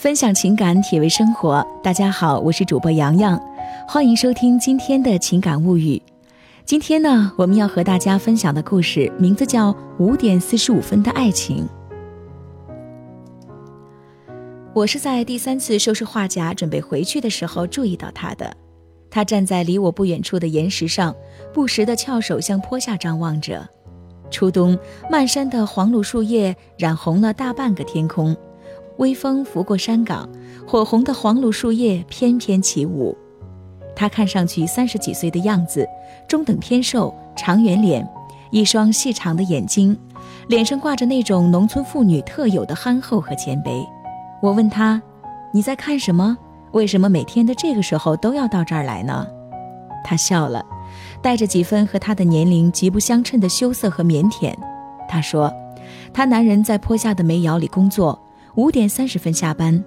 分享情感，体味生活。大家好，我是主播洋洋，欢迎收听今天的情感物语。今天呢，我们要和大家分享的故事名字叫《五点四十五分的爱情》。我是在第三次收拾画夹准备回去的时候注意到他的。他站在离我不远处的岩石上，不时地翘首向坡下张望着。初冬，漫山的黄栌树叶染红了大半个天空，微风拂过山岗，火红的黄栌树叶翩翩起舞。他看上去三十几岁的样子，中等偏瘦，长圆脸，一双细长的眼睛，脸上挂着那种农村妇女特有的憨厚和谦卑。我问他：“你在看什么？为什么每天的这个时候都要到这儿来呢？”他笑了，带着几分和他的年龄极不相称的羞涩和腼腆。他说：“他男人在坡下的煤窑里工作，五点三十分下班。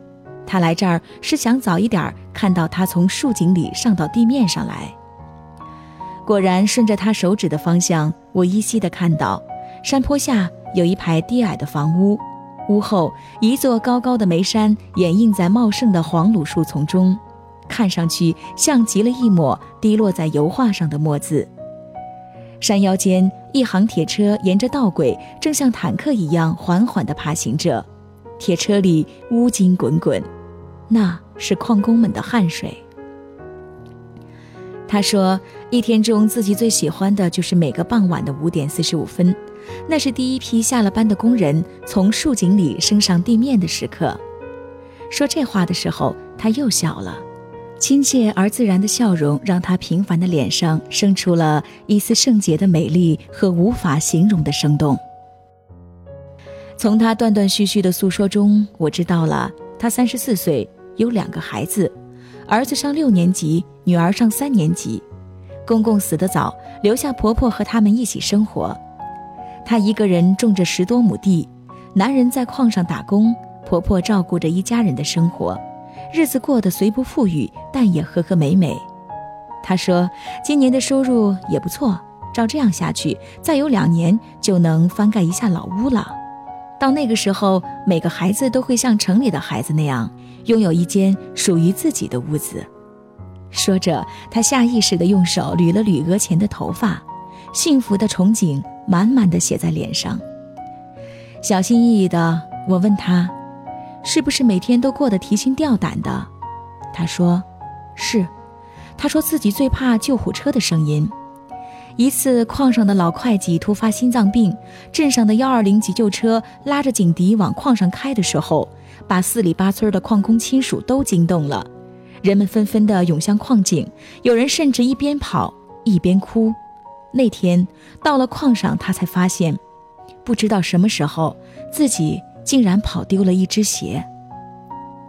他来这儿是想早一点看到他从树井里上到地面上来。”果然，顺着他手指的方向，我依稀地看到山坡下有一排低矮的房屋。屋后一座高高的煤山掩映在茂盛的黄栌树丛中，看上去像极了一抹滴落在油画上的墨字。山腰间，一行铁车沿着道轨，正像坦克一样缓缓地爬行着。铁车里乌金滚滚，那是矿工们的汗水。他说，一天中自己最喜欢的就是每个傍晚的五点四十五分。那是第一批下了班的工人从竖井里升上地面的时刻。说这话的时候，他又笑了，亲切而自然的笑容让他平凡的脸上生出了一丝圣洁的美丽和无法形容的生动。从他断断续续的诉说中，我知道了他三十四岁，有两个孩子，儿子上六年级，女儿上三年级，公公死得早，留下婆婆和他们一起生活。她一个人种着十多亩地，男人在矿上打工，婆婆照顾着一家人的生活，日子过得虽不富裕，但也和和美美。她说：“今年的收入也不错，照这样下去，再有两年就能翻盖一下老屋了。到那个时候，每个孩子都会像城里的孩子那样，拥有一间属于自己的屋子。”说着，他下意识地用手捋了捋额前的头发，幸福的憧憬。满满的写在脸上。小心翼翼的，我问他：“是不是每天都过得提心吊胆的？”他说：“是。”他说自己最怕救护车的声音。一次，矿上的老会计突发心脏病，镇上的幺二零急救车拉着警笛往矿上开的时候，把四里八村的矿工亲属都惊动了。人们纷纷的涌向矿井，有人甚至一边跑一边哭。那天到了矿上，他才发现，不知道什么时候自己竟然跑丢了一只鞋。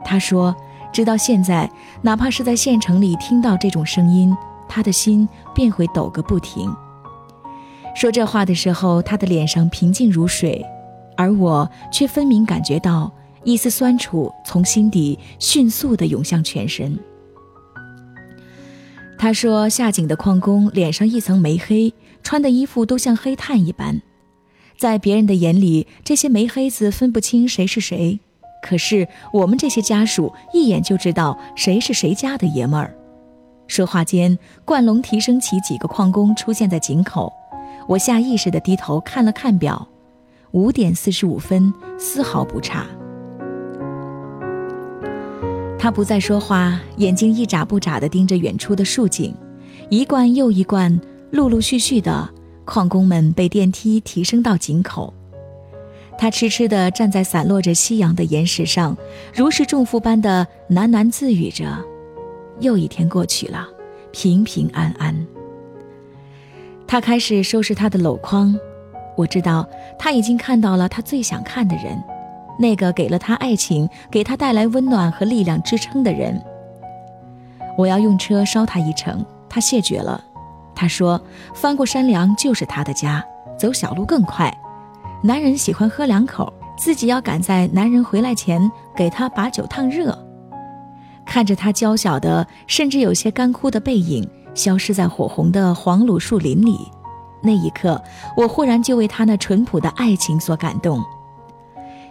他说：“直到现在，哪怕是在县城里听到这种声音，他的心便会抖个不停。”说这话的时候，他的脸上平静如水，而我却分明感觉到一丝酸楚从心底迅速地涌向全身。他说：“下井的矿工脸上一层煤黑，穿的衣服都像黑炭一般，在别人的眼里，这些煤黑子分不清谁是谁。可是我们这些家属一眼就知道谁是谁家的爷们儿。”说话间，冠龙提升起几个矿工出现在井口，我下意识地低头看了看表，五点四十五分，丝毫不差。他不再说话，眼睛一眨不眨地盯着远处的竖井，一罐又一罐，陆陆续续的矿工们被电梯提升到井口。他痴痴地站在散落着夕阳的岩石上，如释重负般的喃喃自语着：“又一天过去了，平平安安。”他开始收拾他的篓筐，我知道他已经看到了他最想看的人。那个给了他爱情，给他带来温暖和力量支撑的人。我要用车捎他一程，他谢绝了。他说：“翻过山梁就是他的家，走小路更快。男人喜欢喝两口，自己要赶在男人回来前给他把酒烫热。”看着他娇小的，甚至有些干枯的背影消失在火红的黄栌树林里，那一刻，我忽然就为他那淳朴的爱情所感动。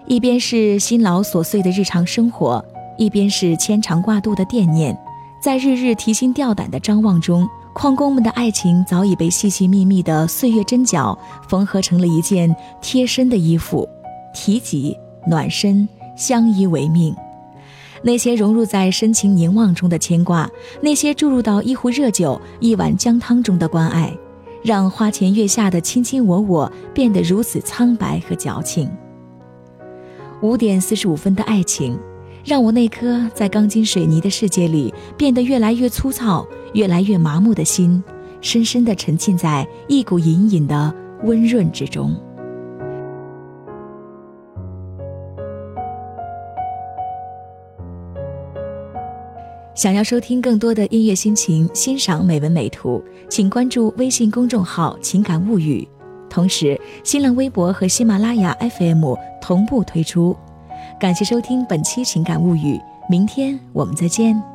一边是辛劳琐碎的日常生活，一边是牵肠挂肚的惦念，在日日提心吊胆的张望中，矿工们的爱情早已被细细密密的岁月针脚缝合成了一件贴身的衣服，提己暖身，相依为命。那些融入在深情凝望中的牵挂，那些注入到一壶热酒、一碗姜汤中的关爱，让花前月下的卿卿我我变得如此苍白和矫情。五点四十五分的爱情，让我那颗在钢筋水泥的世界里变得越来越粗糙、越来越麻木的心，深深地沉浸在一股隐隐的温润之中。想要收听更多的音乐心情，欣赏美文美图，请关注微信公众号“情感物语”。同时，新浪微博和喜马拉雅 FM 同步推出。感谢收听本期《情感物语》，明天我们再见。